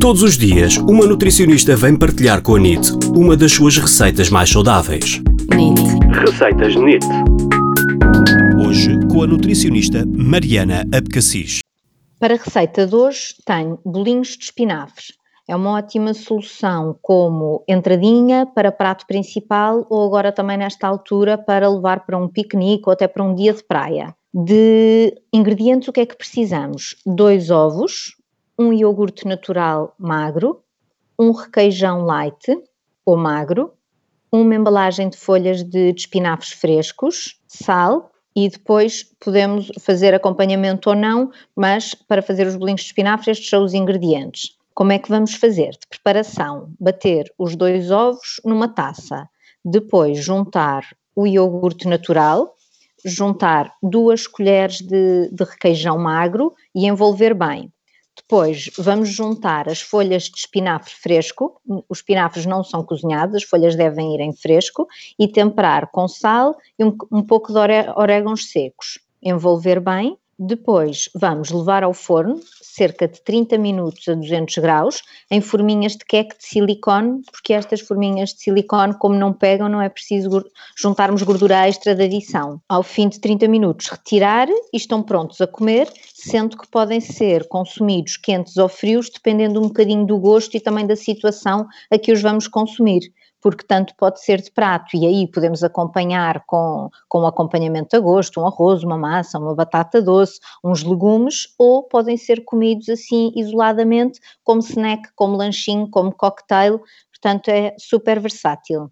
Todos os dias, uma nutricionista vem partilhar com a NIT uma das suas receitas mais saudáveis. NIT. Receitas NIT. Hoje, com a nutricionista Mariana Abcacis. Para a receita de hoje, tenho bolinhos de espinafres. É uma ótima solução como entradinha para prato principal ou agora também nesta altura para levar para um piquenique ou até para um dia de praia. De ingredientes, o que é que precisamos? Dois ovos, um iogurte natural magro, um requeijão light ou magro, uma embalagem de folhas de, espinafres frescos, sal e depois podemos fazer acompanhamento ou não, mas para fazer os bolinhos de espinafres estes são os ingredientes. Como é que vamos fazer? De preparação, bater os dois ovos numa taça, depois juntar o iogurte natural, juntar duas colheres de, de requeijão magro e envolver bem. Depois vamos juntar as folhas de espinafre fresco, os espinafres não são cozinhados, as folhas devem ir em fresco, e temperar com sal e um, um pouco de orégãos secos. Envolver bem, depois vamos levar ao forno cerca de 30 minutos a 200 graus em forminhas de queque de silicone, porque estas forminhas de silicone, como não pegam, não é preciso juntarmos gordura extra de adição. Ao fim de 30 minutos, retirar e estão prontos a comer, sendo que podem ser consumidos quentes ou frios, dependendo um bocadinho do gosto e também da situação a que os vamos consumir porque tanto pode ser de prato e aí podemos acompanhar com, com um acompanhamento a gosto, um arroz, uma massa, uma batata doce, uns legumes, ou podem ser comidos assim isoladamente, como snack, como lanchinho, como cocktail, portanto é super versátil.